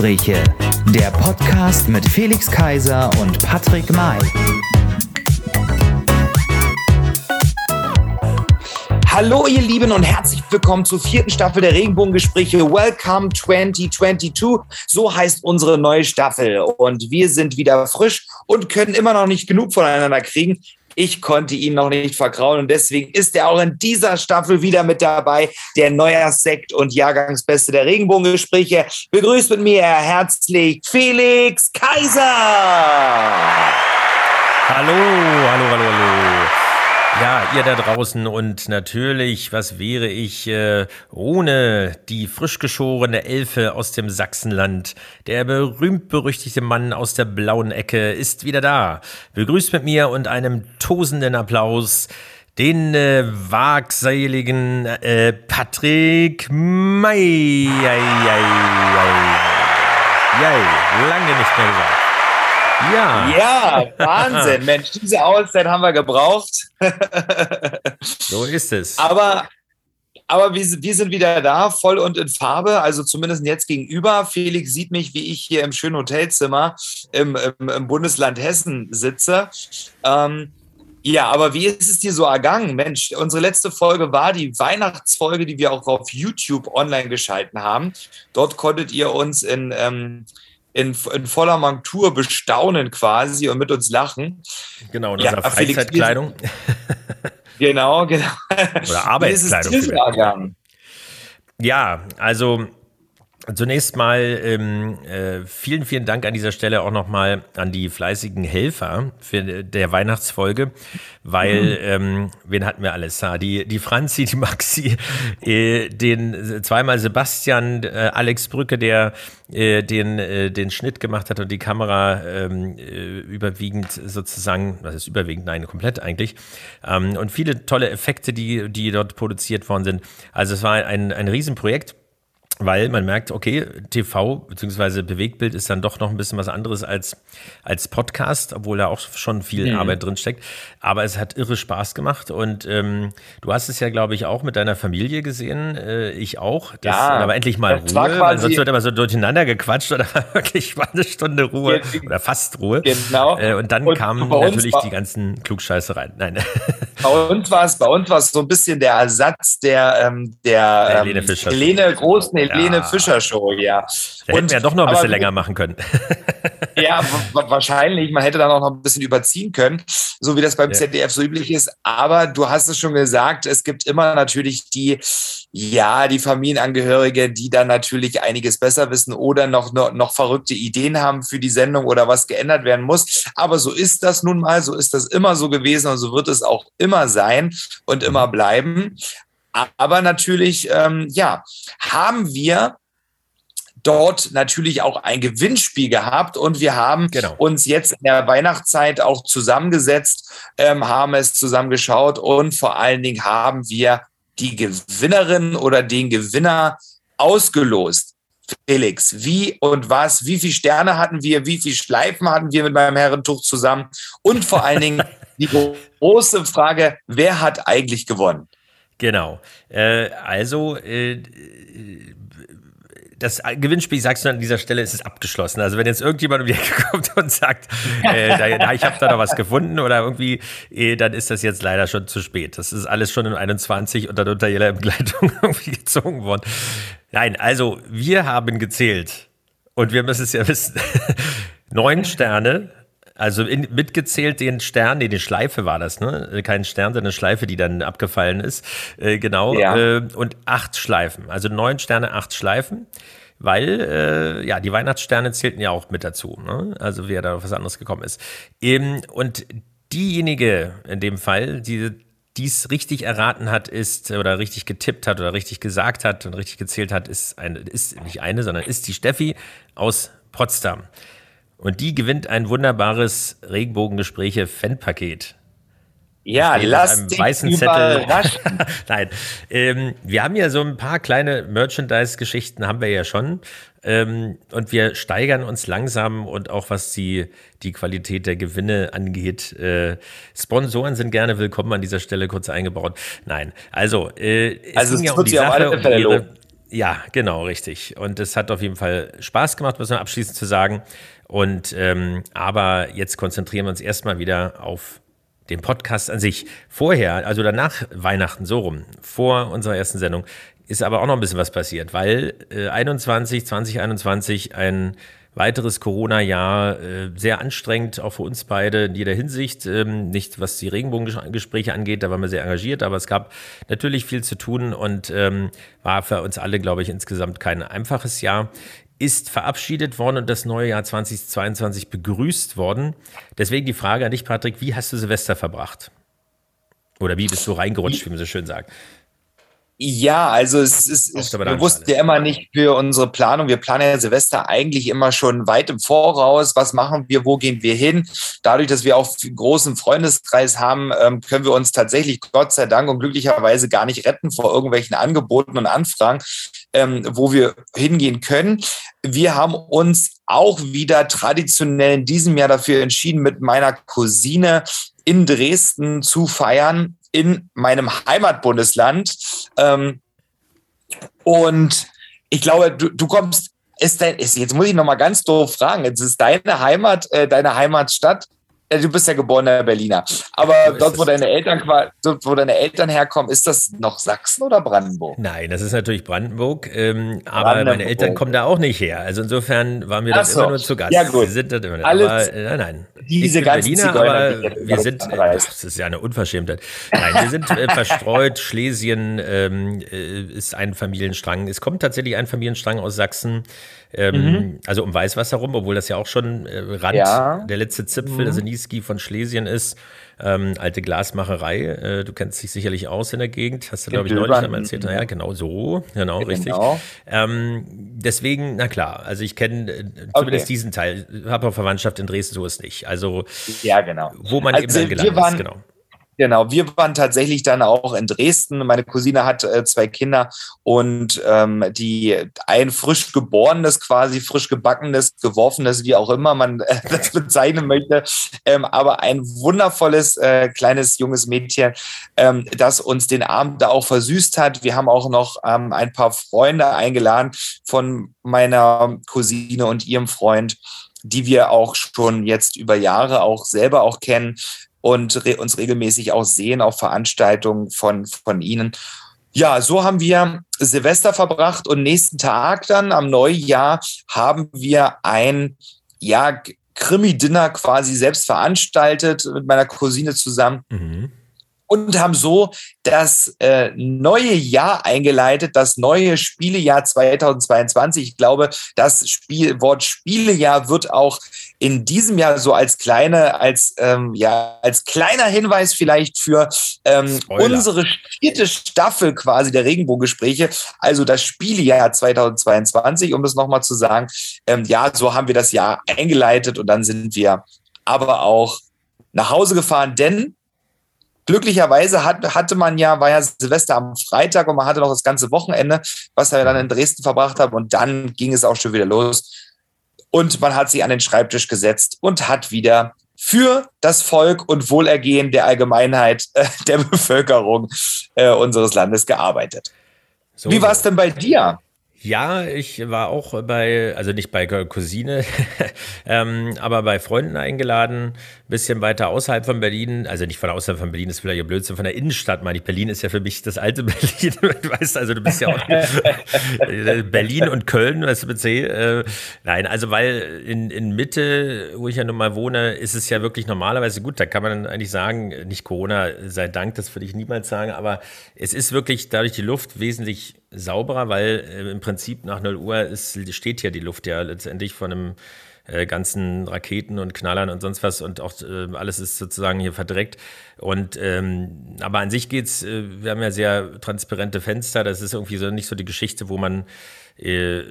Regenbogengespräche, der Podcast mit Felix Kaiser und Patrick May. Hallo ihr Lieben und herzlich willkommen zur vierten Staffel der Regenbogengespräche. Welcome 2022. So heißt unsere neue Staffel. Und wir sind wieder frisch und können immer noch nicht genug voneinander kriegen. Ich konnte ihn noch nicht vergrauen und deswegen ist er auch in dieser Staffel wieder mit dabei, der Neujahrssekt und Jahrgangsbeste der Regenbogengespräche. Begrüßt mit mir herzlich Felix Kaiser. Hallo, hallo, hallo, hallo. Ja, ihr da draußen und natürlich, was wäre ich äh, ohne die frisch geschorene Elfe aus dem Sachsenland? Der berühmt-berüchtigte Mann aus der blauen Ecke ist wieder da. Begrüßt mit mir und einem tosenden Applaus den äh, wagseligen äh, Patrick May. Jai, lange nicht mehr gesagt. Ja. Ja, Wahnsinn. Mensch, diese Auszeit haben wir gebraucht. so ist es. Aber, aber wir, wir sind wieder da, voll und in Farbe, also zumindest jetzt gegenüber. Felix sieht mich, wie ich hier im schönen Hotelzimmer im, im, im Bundesland Hessen sitze. Ähm, ja, aber wie ist es dir so ergangen? Mensch, unsere letzte Folge war die Weihnachtsfolge, die wir auch auf YouTube online geschalten haben. Dort konntet ihr uns in ähm, in, in voller Montur bestaunen quasi und mit uns lachen. Genau, in unserer ja, Freizeitkleidung. genau, genau. Oder Arbeitskleidung. Ja, also Zunächst mal ähm, äh, vielen, vielen Dank an dieser Stelle auch nochmal an die fleißigen Helfer für der Weihnachtsfolge, weil mhm. ähm, wen hatten wir alles? Ja, die, die Franzi, die Maxi, äh, den zweimal Sebastian, äh, Alex Brücke, der äh, den, äh, den Schnitt gemacht hat und die Kamera ähm, äh, überwiegend sozusagen, das ist überwiegend, nein, komplett eigentlich. Ähm, und viele tolle Effekte, die, die dort produziert worden sind. Also es war ein, ein Riesenprojekt weil man merkt, okay, TV bzw. Bewegtbild ist dann doch noch ein bisschen was anderes als, als Podcast, obwohl da auch schon viel mhm. Arbeit drin steckt. Aber es hat irre Spaß gemacht und ähm, du hast es ja, glaube ich, auch mit deiner Familie gesehen. Äh, ich auch. Das, ja, aber endlich mal Ruhe, weil sonst wird immer so durcheinander gequatscht oder wirklich mal eine Stunde Ruhe oder fast Ruhe. Genau. Äh, und dann und kamen natürlich die ganzen Klugscheiße rein. Nein. Bei uns war es bei uns war es so ein bisschen der Ersatz der, ähm, der ähm, Helene, Fischer. Helene Großen Helene. Fischer Show, ja. Da hätten wir ja doch noch ein bisschen länger machen können. ja, wahrscheinlich. Man hätte dann auch noch ein bisschen überziehen können, so wie das beim ja. ZDF so üblich ist. Aber du hast es schon gesagt, es gibt immer natürlich die, ja, die Familienangehörige, die dann natürlich einiges besser wissen oder noch, noch, noch verrückte Ideen haben für die Sendung oder was geändert werden muss. Aber so ist das nun mal, so ist das immer so gewesen und so wird es auch immer sein und immer mhm. bleiben. Aber natürlich, ähm, ja, haben wir dort natürlich auch ein Gewinnspiel gehabt und wir haben genau. uns jetzt in der Weihnachtszeit auch zusammengesetzt, ähm, haben es zusammengeschaut und vor allen Dingen haben wir die Gewinnerin oder den Gewinner ausgelost. Felix, wie und was, wie viele Sterne hatten wir, wie viele Schleifen hatten wir mit meinem Herrentuch zusammen und vor allen Dingen die große Frage, wer hat eigentlich gewonnen? Genau. Äh, also, äh, das Gewinnspiel, sagst du an dieser Stelle, ist es abgeschlossen. Also wenn jetzt irgendjemand um die Ecke kommt und sagt, äh, da, ich habe da noch was gefunden oder irgendwie, äh, dann ist das jetzt leider schon zu spät. Das ist alles schon im 21 und dann unter jeder Begleitung irgendwie gezogen worden. Nein, also wir haben gezählt und wir müssen es ja wissen. Neun Sterne also in, mitgezählt den Stern, nee, die Schleife war das, ne? Kein Stern, sondern eine Schleife, die dann abgefallen ist. Äh, genau. Ja. Äh, und acht Schleifen. Also neun Sterne, acht Schleifen. Weil, äh, ja, die Weihnachtssterne zählten ja auch mit dazu, ne? Also wer da auf was anderes gekommen ist. Ähm, und diejenige in dem Fall, die dies richtig erraten hat, ist oder richtig getippt hat oder richtig gesagt hat und richtig gezählt hat, ist eine, ist nicht eine, sondern ist die Steffi aus Potsdam. Und die gewinnt ein wunderbares Regenbogengespräche-Fanpaket. Ja, lass dich weißen Zettel. Nein, ähm, wir haben ja so ein paar kleine Merchandise-Geschichten, haben wir ja schon. Ähm, und wir steigern uns langsam und auch was die, die Qualität der Gewinne angeht. Äh, Sponsoren sind gerne willkommen an dieser Stelle kurz eingebaut. Nein, also, äh, es also ging ja um die Sache, um ihre, Ja, genau, richtig. Und es hat auf jeden Fall Spaß gemacht, muss man abschließend zu sagen. Und ähm, aber jetzt konzentrieren wir uns erstmal wieder auf den Podcast an sich. Vorher, also danach Weihnachten, so rum, vor unserer ersten Sendung, ist aber auch noch ein bisschen was passiert, weil äh, 21, 2021 ein weiteres Corona-Jahr, äh, sehr anstrengend, auch für uns beide in jeder Hinsicht. Ähm, nicht was die Regenbogengespräche angeht, da waren wir sehr engagiert, aber es gab natürlich viel zu tun und ähm, war für uns alle, glaube ich, insgesamt kein einfaches Jahr ist verabschiedet worden und das neue Jahr 2022 begrüßt worden. Deswegen die Frage an dich, Patrick, wie hast du Silvester verbracht? Oder wie bist du reingerutscht, wie man so schön sagt? Ja, also es ist, es, wir wussten ja immer nicht für unsere Planung. Wir planen ja Silvester eigentlich immer schon weit im Voraus. Was machen wir? Wo gehen wir hin? Dadurch, dass wir auch einen großen Freundeskreis haben, ähm, können wir uns tatsächlich Gott sei Dank und glücklicherweise gar nicht retten vor irgendwelchen Angeboten und Anfragen, ähm, wo wir hingehen können. Wir haben uns auch wieder traditionell in diesem Jahr dafür entschieden, mit meiner Cousine in Dresden zu feiern in meinem Heimatbundesland. Ähm, und ich glaube, du, du kommst, ist dein, ist, jetzt muss ich noch mal ganz doof fragen, jetzt ist deine Heimat, äh, deine Heimatstadt du bist ja geborener Berliner. Aber dort, wo deine Eltern dort, wo deine Eltern herkommen, ist das noch Sachsen oder Brandenburg? Nein, das ist natürlich Brandenburg. Ähm, aber Brandenburg. meine Eltern kommen da auch nicht her. Also insofern waren wir da so. immer nur zu Gast. Ja, gut. Wir sind dort immer, Alles, aber, äh, nein, nein. Diese ganzen Berliner, aber wir sind, das ist ja eine Unverschämtheit. Nein, wir sind äh, verstreut. Schlesien ähm, äh, ist ein Familienstrang. Es kommt tatsächlich ein Familienstrang aus Sachsen. Ähm, mhm. Also um Weißwasser rum, obwohl das ja auch schon äh, Rand, ja. der letzte Zipfel, mhm. also Niski von Schlesien ist. Ähm, alte Glasmacherei. Äh, du kennst dich sicherlich aus in der Gegend. Hast du, glaube ich, neulich einmal erzählt. Naja, genau so. Genau, genau. richtig. Ähm, deswegen, na klar, also ich kenne äh, zumindest okay. diesen Teil. Habe auch Verwandtschaft in Dresden, so ist nicht. Also, ja, genau. Wo man also eben dann gelandet ist, genau. Genau, wir waren tatsächlich dann auch in Dresden. Meine Cousine hat äh, zwei Kinder und ähm, die ein frisch geborenes, quasi frisch gebackenes, geworfenes, wie auch immer man äh, das bezeichnen möchte, ähm, aber ein wundervolles äh, kleines junges Mädchen, ähm, das uns den Abend da auch versüßt hat. Wir haben auch noch ähm, ein paar Freunde eingeladen von meiner Cousine und ihrem Freund die wir auch schon jetzt über Jahre auch selber auch kennen und re uns regelmäßig auch sehen auf Veranstaltungen von, von Ihnen. Ja, so haben wir Silvester verbracht und nächsten Tag dann am Neujahr haben wir ein, ja, Krimi-Dinner quasi selbst veranstaltet mit meiner Cousine zusammen. Mhm und haben so das äh, neue Jahr eingeleitet, das neue Spielejahr 2022. Ich glaube, das Spiel, Wort Spielejahr wird auch in diesem Jahr so als kleine, als ähm, ja als kleiner Hinweis vielleicht für ähm, unsere vierte Staffel quasi der Regenbogengespräche, also das Spielejahr 2022, um das nochmal zu sagen. Ähm, ja, so haben wir das Jahr eingeleitet und dann sind wir aber auch nach Hause gefahren, denn Glücklicherweise hat, hatte man ja, war ja Silvester am Freitag und man hatte noch das ganze Wochenende, was er dann in Dresden verbracht hat. Und dann ging es auch schon wieder los. Und man hat sich an den Schreibtisch gesetzt und hat wieder für das Volk und Wohlergehen der Allgemeinheit äh, der Bevölkerung äh, unseres Landes gearbeitet. So. Wie war es denn bei dir? Ja, ich war auch bei, also nicht bei Cousine, ähm, aber bei Freunden eingeladen, bisschen weiter außerhalb von Berlin, also nicht von außerhalb von Berlin, ist vielleicht Blödsinn, von der Innenstadt meine ich. Berlin ist ja für mich das alte Berlin, du weißt, also du bist ja auch Berlin und Köln, du, mit C. Äh, nein, also weil in, in Mitte, wo ich ja nun mal wohne, ist es ja wirklich normalerweise gut, da kann man eigentlich sagen, nicht Corona sei Dank, das würde ich niemals sagen, aber es ist wirklich dadurch die Luft wesentlich sauberer, weil äh, im Prinzip nach 0 Uhr ist, steht hier die Luft ja letztendlich von einem äh, ganzen Raketen und Knallern und sonst was und auch äh, alles ist sozusagen hier verdreckt. Und ähm, aber an sich geht's, äh, wir haben ja sehr transparente Fenster, das ist irgendwie so nicht so die Geschichte, wo man äh,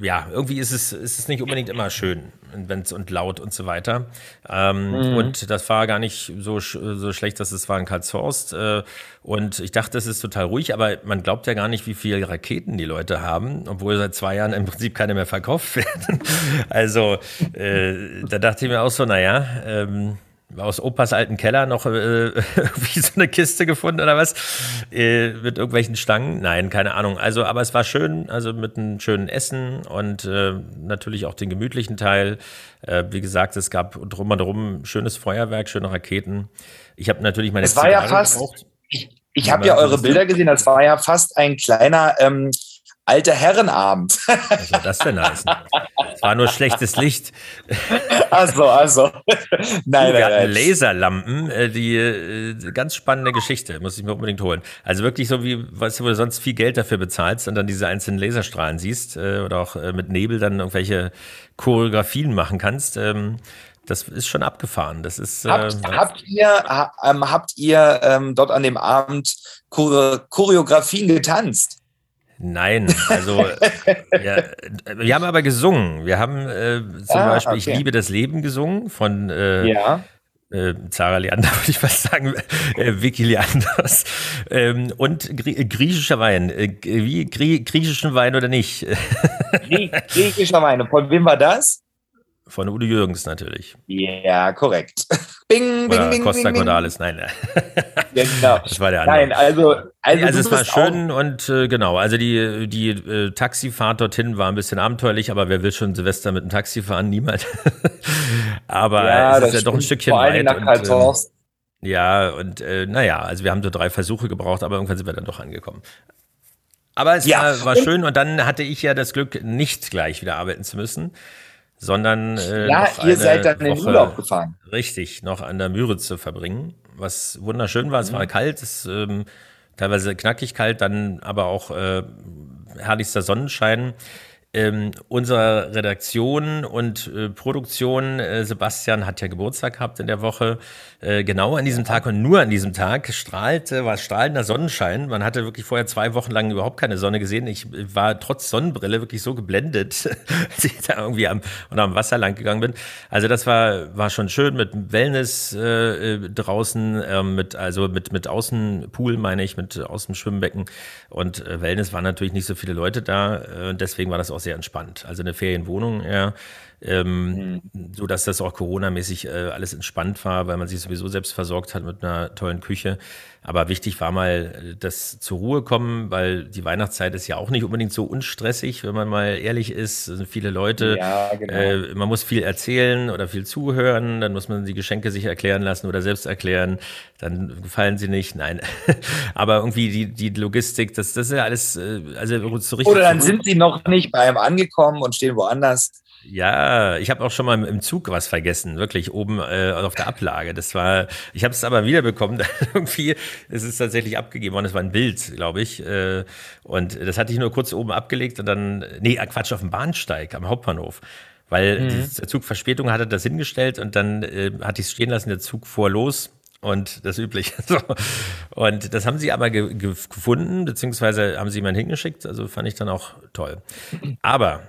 ja, irgendwie ist es, ist es nicht unbedingt immer schön wenn's, und laut und so weiter. Ähm, mhm. Und das war gar nicht so, so schlecht, dass es war in Karlshorst. Äh, und ich dachte, es ist total ruhig, aber man glaubt ja gar nicht, wie viele Raketen die Leute haben, obwohl seit zwei Jahren im Prinzip keine mehr verkauft werden. also äh, da dachte ich mir auch so, naja, ähm, aus Opas alten Keller noch äh, wie so eine Kiste gefunden oder was? Äh, mit irgendwelchen Stangen? Nein, keine Ahnung. Also, aber es war schön, also mit einem schönen Essen und äh, natürlich auch den gemütlichen Teil. Äh, wie gesagt, es gab drum und drum schönes Feuerwerk, schöne Raketen. Ich habe natürlich meine Es war ja fast. Gebraucht. Ich, ich habe ja eure Bilder gesehen, das war ja fast ein kleiner ähm, alter Herrenabend. Also das denn heißen? Es war nur schlechtes Licht. Also, also. Nein, wir hatten Laserlampen, äh, die äh, ganz spannende Geschichte, muss ich mir unbedingt holen. Also wirklich so wie, weißt du, wo du sonst viel Geld dafür bezahlst und dann diese einzelnen Laserstrahlen siehst äh, oder auch mit Nebel dann irgendwelche Choreografien machen kannst. Ähm, das ist schon abgefahren. Das ist, habt, äh, habt ihr, ha, ähm, habt ihr ähm, dort an dem Abend Choreografien getanzt? Nein, also ja, wir haben aber gesungen. Wir haben äh, zum ah, Beispiel okay. Ich liebe das Leben gesungen von äh, ja. äh, Zara Leander, würde ich fast sagen, äh, Vicky Leanders. Ähm, und Grie griechischer Wein. Äh, wie Grie griechischen Wein oder nicht? griechischer Wein. Von wem war das? Von Udo Jürgens natürlich. Ja, korrekt. Bing, bing, Oder bing, Costa bing, Cordalis, nein. Ja, genau. Das war der andere. Nein, also, also, also es war schön und äh, genau, also die, die äh, Taxifahrt dorthin war ein bisschen abenteuerlich, aber wer will schon Silvester mit dem Taxi fahren? Niemand. aber ja, es ist ja doch ein Stückchen weit. Und, ähm, ja, und äh, naja, also wir haben so drei Versuche gebraucht, aber irgendwann sind wir dann doch angekommen. Aber es ja. war, war schön und dann hatte ich ja das Glück, nicht gleich wieder arbeiten zu müssen sondern äh, ja, ihr seid dann in den Urlaub gefahren. Richtig, noch an der Müritz zu verbringen, was wunderschön war. Es mhm. war kalt, es ähm, teilweise knackig kalt, dann aber auch äh, herrlichster Sonnenschein ähm, unserer Redaktion und äh, Produktion, äh, Sebastian hat ja Geburtstag gehabt in der Woche, äh, genau an diesem Tag und nur an diesem Tag strahlte, war strahlender Sonnenschein. Man hatte wirklich vorher zwei Wochen lang überhaupt keine Sonne gesehen. Ich war trotz Sonnenbrille wirklich so geblendet, als ich da irgendwie am, und am Wasser lang gegangen bin. Also das war, war schon schön mit Wellness äh, äh draußen, äh, mit, also mit, mit Außenpool meine ich, mit Außenschwimmbecken. Und äh, Wellness waren natürlich nicht so viele Leute da. Äh, deswegen war das auch auch sehr entspannt. Also eine Ferienwohnung, ja. Ähm, mhm. so dass das auch Corona-mäßig äh, alles entspannt war, weil man sich sowieso selbst versorgt hat mit einer tollen Küche. Aber wichtig war mal äh, das zur Ruhe kommen, weil die Weihnachtszeit ist ja auch nicht unbedingt so unstressig, wenn man mal ehrlich ist. Es sind viele Leute, ja, genau. äh, man muss viel erzählen oder viel zuhören, dann muss man die Geschenke sich erklären lassen oder selbst erklären, dann gefallen sie nicht. Nein, aber irgendwie die, die Logistik, das, das ist ja alles, äh, also so richtig. Oder dann sind sie noch nicht bei einem angekommen und stehen woanders. Ja, ich habe auch schon mal im Zug was vergessen, wirklich oben äh, auf der Ablage. Das war, ich habe es aber wiederbekommen. irgendwie ist es tatsächlich abgegeben worden. Es war ein Bild, glaube ich. Äh, und das hatte ich nur kurz oben abgelegt und dann, nee, äh, Quatsch, auf dem Bahnsteig am Hauptbahnhof. Weil mhm. der Zug Verspätung hatte das hingestellt und dann äh, hatte ich es stehen lassen, der Zug fuhr los und das Übliche. So. Und das haben sie aber ge gefunden, beziehungsweise haben sie jemanden hingeschickt. Also fand ich dann auch toll. Aber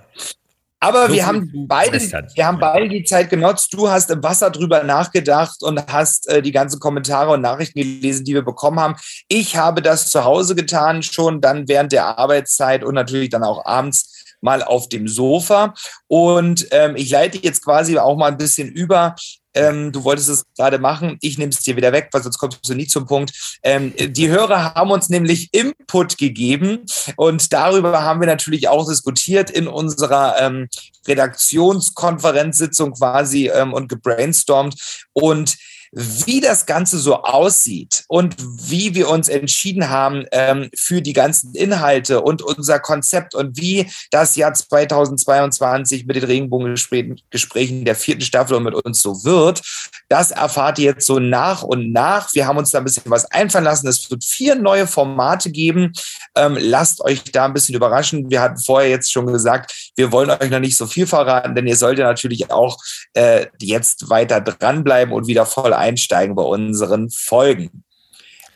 aber so wir haben beide, wir haben beide die Zeit genutzt. Du hast im Wasser drüber nachgedacht und hast äh, die ganzen Kommentare und Nachrichten gelesen, die wir bekommen haben. Ich habe das zu Hause getan, schon dann während der Arbeitszeit und natürlich dann auch abends mal auf dem Sofa. Und ähm, ich leite jetzt quasi auch mal ein bisschen über ähm, du wolltest es gerade machen, ich nehme es dir wieder weg, weil sonst kommst du nie zum Punkt. Ähm, die Hörer haben uns nämlich Input gegeben und darüber haben wir natürlich auch diskutiert in unserer ähm, Redaktionskonferenzsitzung quasi ähm, und gebrainstormt. Und wie das Ganze so aussieht und wie wir uns entschieden haben ähm, für die ganzen Inhalte und unser Konzept und wie das Jahr 2022 mit den Regenbogengesprächen der vierten Staffel und mit uns so wird, das erfahrt ihr jetzt so nach und nach. Wir haben uns da ein bisschen was einfallen lassen. Es wird vier neue Formate geben. Ähm, lasst euch da ein bisschen überraschen. Wir hatten vorher jetzt schon gesagt, wir wollen euch noch nicht so viel verraten, denn ihr solltet natürlich auch äh, jetzt weiter dranbleiben und wieder voll einsteigen bei unseren Folgen.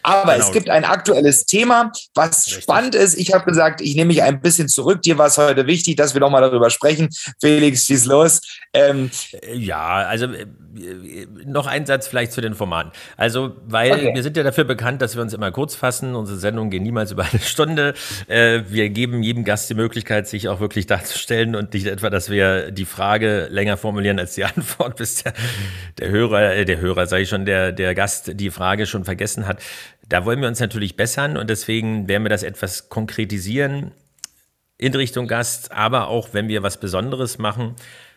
Aber genau. es gibt ein aktuelles Thema, was Richtig. spannend ist. Ich habe gesagt, ich nehme mich ein bisschen zurück. Dir war es heute wichtig, dass wir nochmal darüber sprechen. Felix, schieß los. Ähm, ja, also äh, noch ein Satz vielleicht zu den Formaten. Also, weil okay. wir sind ja dafür bekannt, dass wir uns immer kurz fassen. Unsere Sendungen gehen niemals über eine Stunde. Äh, wir geben jedem Gast die Möglichkeit, sich auch wirklich darzustellen und nicht etwa, dass wir die Frage länger formulieren als die Antwort, bis der, der Hörer, äh, der Hörer, sage ich schon, der, der Gast die Frage schon vergessen hat. Da wollen wir uns natürlich bessern und deswegen werden wir das etwas konkretisieren in Richtung Gast, aber auch wenn wir was Besonderes machen,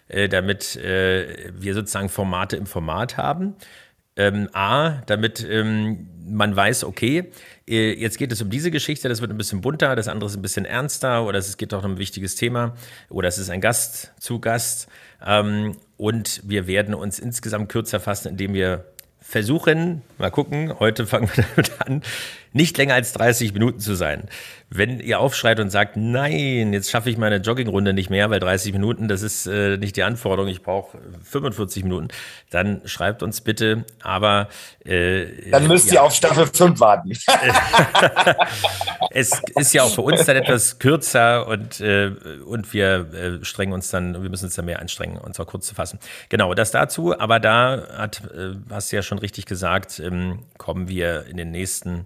äh, damit äh, wir sozusagen Formate im Format haben. Ähm, A, damit ähm, man weiß, okay, äh, jetzt geht es um diese Geschichte, das wird ein bisschen bunter, das andere ist ein bisschen ernster oder es geht auch um ein wichtiges Thema oder es ist ein Gast zu Gast. Ähm, und wir werden uns insgesamt kürzer fassen, indem wir versuchen, mal gucken, heute fangen wir damit an, nicht länger als 30 Minuten zu sein. Wenn ihr aufschreit und sagt, nein, jetzt schaffe ich meine Joggingrunde nicht mehr, weil 30 Minuten, das ist äh, nicht die Anforderung, ich brauche 45 Minuten, dann schreibt uns bitte, aber äh, dann müsst ja. ihr auf Staffel 5 warten. es ist ja auch für uns dann etwas kürzer und, äh, und wir äh, strengen uns dann, wir müssen uns dann mehr anstrengen, uns auch kurz zu fassen. Genau, das dazu, aber da hat, äh, hast du ja schon richtig gesagt, ähm, kommen wir in den nächsten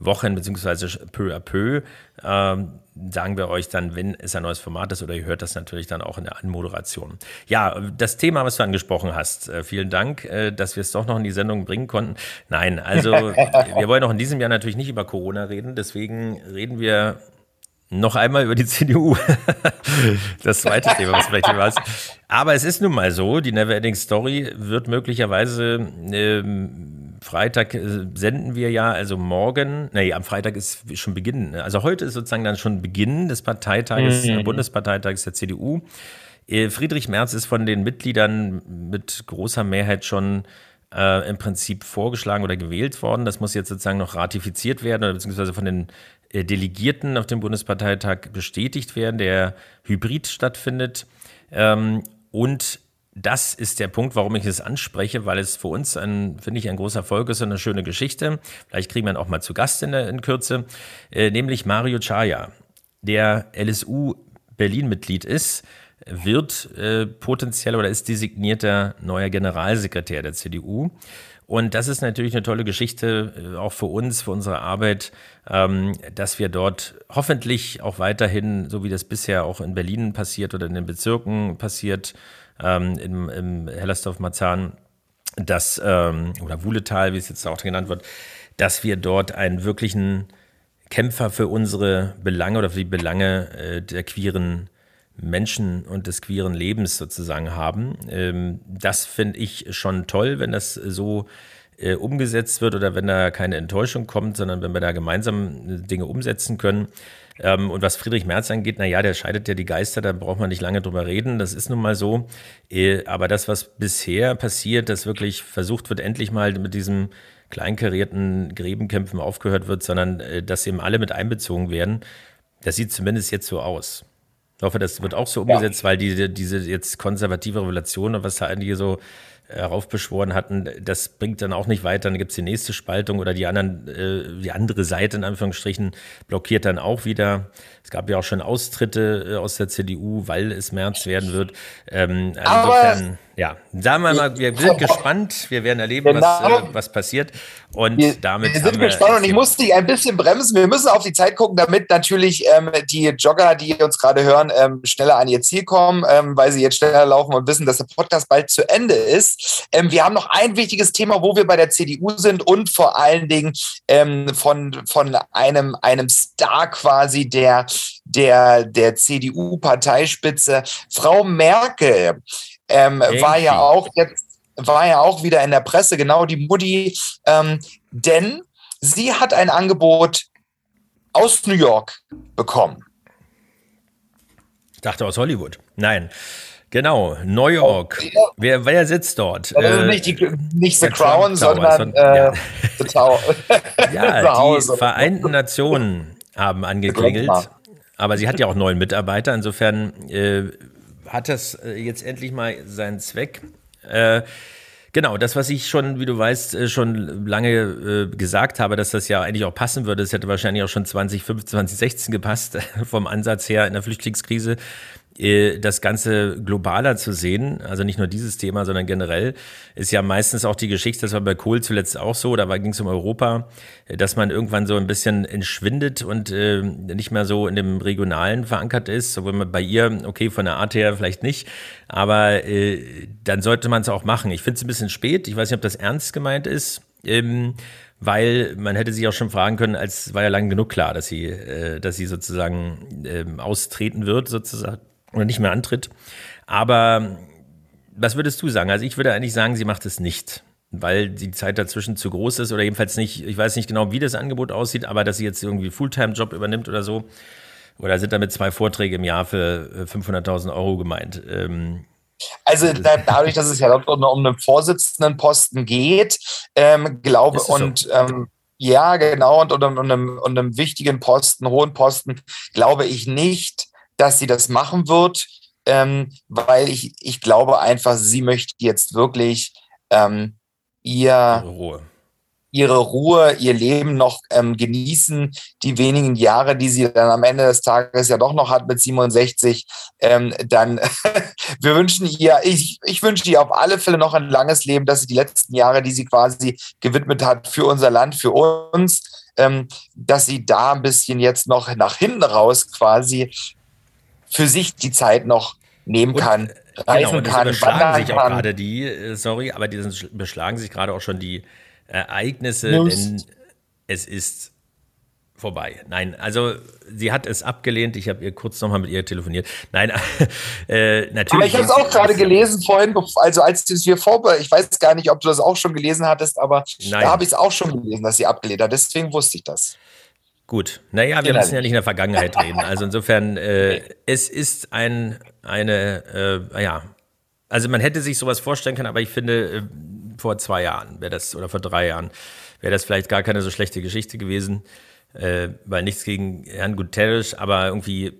Wochen beziehungsweise peu à peu ähm, sagen wir euch dann, wenn es ein neues Format ist oder ihr hört das natürlich dann auch in der Anmoderation. Ja, das Thema, was du angesprochen hast, äh, vielen Dank, äh, dass wir es doch noch in die Sendung bringen konnten. Nein, also wir wollen auch in diesem Jahr natürlich nicht über Corona reden, deswegen reden wir noch einmal über die CDU. das zweite Thema, was vielleicht war. Aber es ist nun mal so, die Neverending Story wird möglicherweise ähm, Freitag äh, senden wir ja, also morgen, nee, am Freitag ist schon Beginn. Ne? Also heute ist sozusagen dann schon Beginn des Parteitages, mhm. Bundesparteitages der CDU. Äh, Friedrich Merz ist von den Mitgliedern mit großer Mehrheit schon äh, im Prinzip vorgeschlagen oder gewählt worden. Das muss jetzt sozusagen noch ratifiziert werden oder beziehungsweise von den äh, Delegierten auf dem Bundesparteitag bestätigt werden, der hybrid stattfindet. Ähm, und das ist der Punkt, warum ich es anspreche, weil es für uns ein, finde ich, ein großer Erfolg ist und eine schöne Geschichte. Vielleicht kriegen wir ihn auch mal zu Gast in, in Kürze, äh, nämlich Mario Chaya, der LSU Berlin-Mitglied ist, wird äh, potenziell oder ist designierter neuer Generalsekretär der CDU. Und das ist natürlich eine tolle Geschichte, äh, auch für uns, für unsere Arbeit, ähm, dass wir dort hoffentlich auch weiterhin, so wie das bisher auch in Berlin passiert oder in den Bezirken passiert, ähm, im, im Hellersdorf-Marzahn, dass, ähm, oder Wuhletal, wie es jetzt auch genannt wird, dass wir dort einen wirklichen Kämpfer für unsere Belange oder für die Belange äh, der queeren Menschen und des queeren Lebens sozusagen haben. Ähm, das finde ich schon toll, wenn das so äh, umgesetzt wird oder wenn da keine Enttäuschung kommt, sondern wenn wir da gemeinsam Dinge umsetzen können. Ähm, und was Friedrich Merz angeht, naja, der scheidet ja die Geister, da braucht man nicht lange drüber reden, das ist nun mal so. Äh, aber das, was bisher passiert, dass wirklich versucht wird, endlich mal mit diesem kleinkarierten Gräbenkämpfen aufgehört wird, sondern äh, dass eben alle mit einbezogen werden, das sieht zumindest jetzt so aus. Ich hoffe, das wird auch so umgesetzt, ja. weil diese, diese jetzt konservative Revelation, was da einige so heraufbeschworen hatten, das bringt dann auch nicht weiter. Dann gibt es die nächste Spaltung oder die, anderen, äh, die andere Seite in Anführungsstrichen blockiert dann auch wieder. Es gab ja auch schon Austritte äh, aus der CDU, weil es März werden wird. Ähm, insofern, ja, sagen wir mal, wir sind gespannt. Wir werden erleben, genau. was, äh, was passiert. Und wir, damit. Wir sind gespannt und ich muss dich ein bisschen bremsen. Wir müssen auf die Zeit gucken, damit natürlich ähm, die Jogger, die uns gerade hören, ähm, schneller an ihr Ziel kommen, ähm, weil sie jetzt schneller laufen und wissen, dass der Podcast bald zu Ende ist. Ähm, wir haben noch ein wichtiges Thema, wo wir bei der CDU sind und vor allen Dingen ähm, von, von einem, einem Star quasi der, der, der CDU-Parteispitze. Frau Merkel ähm, war ja auch jetzt war ja auch wieder in der Presse, genau die Mutti, ähm, denn sie hat ein Angebot aus New York bekommen. Ich dachte aus Hollywood. Nein. Genau, New York. Oh, ja. wer, wer sitzt dort? Also äh, nicht, die, nicht The Crown, sondern äh, ja. The Tower. ja, die Vereinten Nationen haben angeklingelt. Aber sie hat ja auch neun Mitarbeiter. Insofern äh, hat das äh, jetzt endlich mal seinen Zweck. Äh, Genau, das, was ich schon, wie du weißt, äh, schon lange äh, gesagt habe, dass das ja eigentlich auch passen würde, das hätte wahrscheinlich auch schon 2015, 2016 gepasst, vom Ansatz her in der Flüchtlingskrise. Äh, das Ganze globaler zu sehen, also nicht nur dieses Thema, sondern generell, ist ja meistens auch die Geschichte, das war bei Kohl zuletzt auch so, da ging es um Europa, dass man irgendwann so ein bisschen entschwindet und äh, nicht mehr so in dem Regionalen verankert ist, sowohl bei ihr, okay, von der Art her vielleicht nicht, aber äh, dann sollte man es auch machen. Ich finde es ein bisschen spät, ich weiß nicht, ob das ernst gemeint ist, ähm, weil man hätte sich auch schon fragen können, als war ja lang genug klar, dass sie, äh, dass sie sozusagen ähm, austreten wird, sozusagen oder nicht mehr antritt. Aber was würdest du sagen? Also ich würde eigentlich sagen, sie macht es nicht, weil die Zeit dazwischen zu groß ist oder jedenfalls nicht, ich weiß nicht genau, wie das Angebot aussieht, aber dass sie jetzt irgendwie Fulltime-Job übernimmt oder so. Oder sind damit zwei Vorträge im Jahr für 500.000 äh, Euro gemeint? Ähm, also dadurch, dass es ja dort um einen Vorsitzendenposten geht, ähm, glaube so? und ähm, ja, genau, und, und, und, einem, und einem wichtigen Posten, hohen Posten, glaube ich nicht, dass sie das machen wird, ähm, weil ich, ich glaube einfach, sie möchte jetzt wirklich ähm, ihr Ruhe. ihre Ruhe, ihr Leben noch ähm, genießen, die wenigen Jahre, die sie dann am Ende des Tages ja doch noch hat mit 67, ähm, dann wir wünschen ihr, ich, ich wünsche ihr auf alle Fälle noch ein langes Leben, dass sie die letzten Jahre, die sie quasi gewidmet hat für unser Land, für uns, ähm, dass sie da ein bisschen jetzt noch nach hinten raus quasi für sich die Zeit noch nehmen kann, und, äh, reisen genau, kann, beschlagen sich auch gerade die, äh, sorry, aber die beschlagen sich gerade auch schon die Ereignisse, News. denn es ist vorbei. Nein, also sie hat es abgelehnt. Ich habe ihr kurz nochmal mit ihr telefoniert. Nein, äh, natürlich. Aber ich habe es auch gerade gelesen vorhin, also als wir vorbereitet, ich weiß gar nicht, ob du das auch schon gelesen hattest, aber Nein. da habe ich es auch schon gelesen, dass sie abgelehnt hat. Deswegen wusste ich das. Gut, naja, wir genau. müssen ja nicht in der Vergangenheit reden. Also insofern, äh, es ist ein, eine, äh, ja, also man hätte sich sowas vorstellen können, aber ich finde, äh, vor zwei Jahren wäre das, oder vor drei Jahren, wäre das vielleicht gar keine so schlechte Geschichte gewesen, äh, weil nichts gegen Herrn Guterres, aber irgendwie,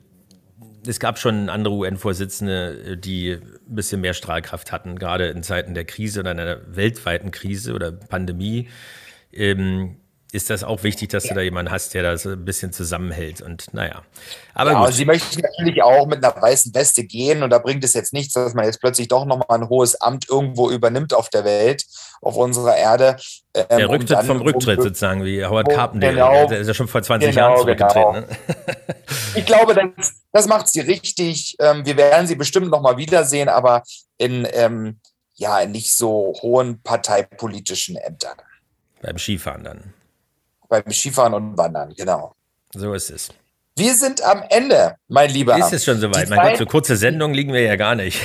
es gab schon andere UN-Vorsitzende, die ein bisschen mehr Strahlkraft hatten, gerade in Zeiten der Krise oder einer weltweiten Krise oder Pandemie. Ähm, ist das auch wichtig, dass ja. du da jemanden hast, der das ein bisschen zusammenhält. Und naja. Aber ja, gut. sie möchte natürlich auch mit einer weißen Weste gehen und da bringt es jetzt nichts, dass man jetzt plötzlich doch nochmal ein hohes Amt irgendwo übernimmt auf der Welt, auf unserer Erde. Ähm, der Rücktritt vom Rücktritt um, sozusagen, wie Howard Carpendale. Genau, der ist ja schon vor 20 genau, Jahren zurückgetreten. Genau. Ne? ich glaube, das, das macht sie richtig. Ähm, wir werden sie bestimmt nochmal wiedersehen, aber in, ähm, ja, in nicht so hohen parteipolitischen Ämtern. Beim Skifahren dann beim Skifahren und Wandern, genau. So ist es. Wir sind am Ende, mein Lieber. Ist es schon soweit? Mein Gott, so kurze Sendungen liegen wir ja gar nicht.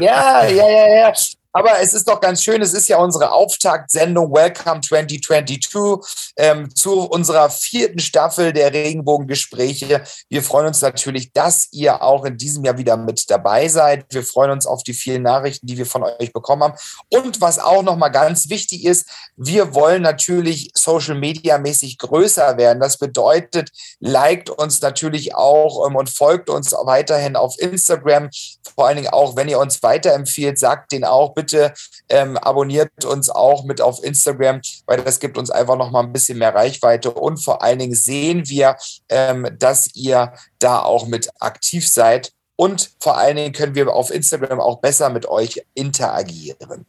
ja, ja, ja, ja. Aber es ist doch ganz schön, es ist ja unsere Auftaktsendung Welcome 2022 ähm, zu unserer vierten Staffel der Regenbogengespräche. Wir freuen uns natürlich, dass ihr auch in diesem Jahr wieder mit dabei seid. Wir freuen uns auf die vielen Nachrichten, die wir von euch bekommen haben. Und was auch nochmal ganz wichtig ist, wir wollen natürlich Social Media mäßig größer werden. Das bedeutet, liked uns natürlich auch ähm, und folgt uns weiterhin auf Instagram. Vor allen Dingen auch, wenn ihr uns weiterempfiehlt, sagt den auch bitte bitte ähm, abonniert uns auch mit auf Instagram, weil das gibt uns einfach noch mal ein bisschen mehr Reichweite und vor allen Dingen sehen wir, ähm, dass ihr da auch mit aktiv seid und vor allen Dingen können wir auf Instagram auch besser mit euch interagieren.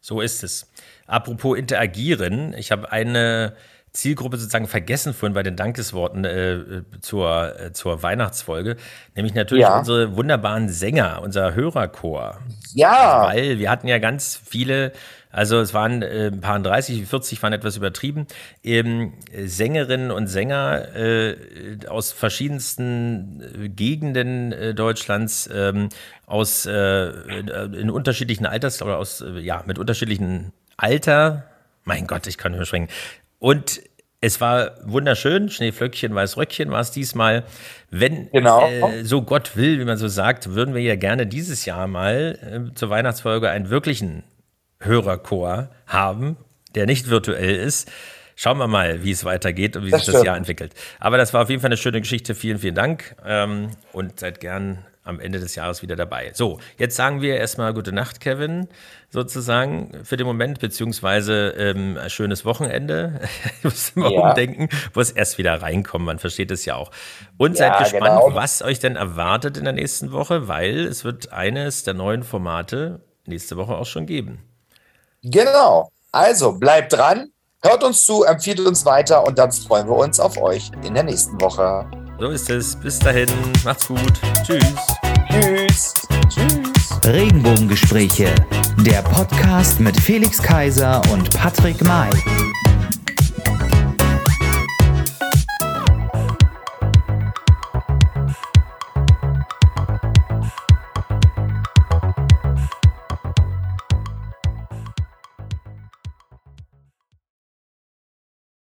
So ist es. Apropos interagieren, ich habe eine Zielgruppe sozusagen vergessen vorhin bei den Dankesworten äh, zur, äh, zur Weihnachtsfolge, nämlich natürlich ja. unsere wunderbaren Sänger, unser Hörerchor. Ja. Also, weil wir hatten ja ganz viele, also es waren äh, ein paar 30, 40 waren etwas übertrieben, eben Sängerinnen und Sänger äh, aus verschiedensten äh, Gegenden äh, Deutschlands, ähm, aus äh, in unterschiedlichen Alters oder aus äh, ja mit unterschiedlichen Alter. Mein Gott, ich kann schwenken. Und es war wunderschön, Schneeflöckchen, Weißröckchen war es diesmal. Wenn genau. äh, so Gott will, wie man so sagt, würden wir ja gerne dieses Jahr mal äh, zur Weihnachtsfolge einen wirklichen Hörerchor haben, der nicht virtuell ist. Schauen wir mal, wie es weitergeht und wie das sich das Jahr entwickelt. Aber das war auf jeden Fall eine schöne Geschichte. Vielen, vielen Dank ähm, und seid gern am Ende des Jahres wieder dabei. So, jetzt sagen wir erstmal gute Nacht, Kevin, sozusagen für den Moment, beziehungsweise ähm, ein schönes Wochenende. ich muss immer ja. umdenken, wo es erst wieder reinkommt. Man versteht es ja auch. Und ja, seid gespannt, genau. was euch denn erwartet in der nächsten Woche, weil es wird eines der neuen Formate nächste Woche auch schon geben. Genau. Also bleibt dran, hört uns zu, empfiehlt uns weiter und dann freuen wir uns auf euch in der nächsten Woche. So ist es. Bis dahin. Macht's gut. Tschüss. Tschüss. Tschüss. Regenbogengespräche. Der Podcast mit Felix Kaiser und Patrick May.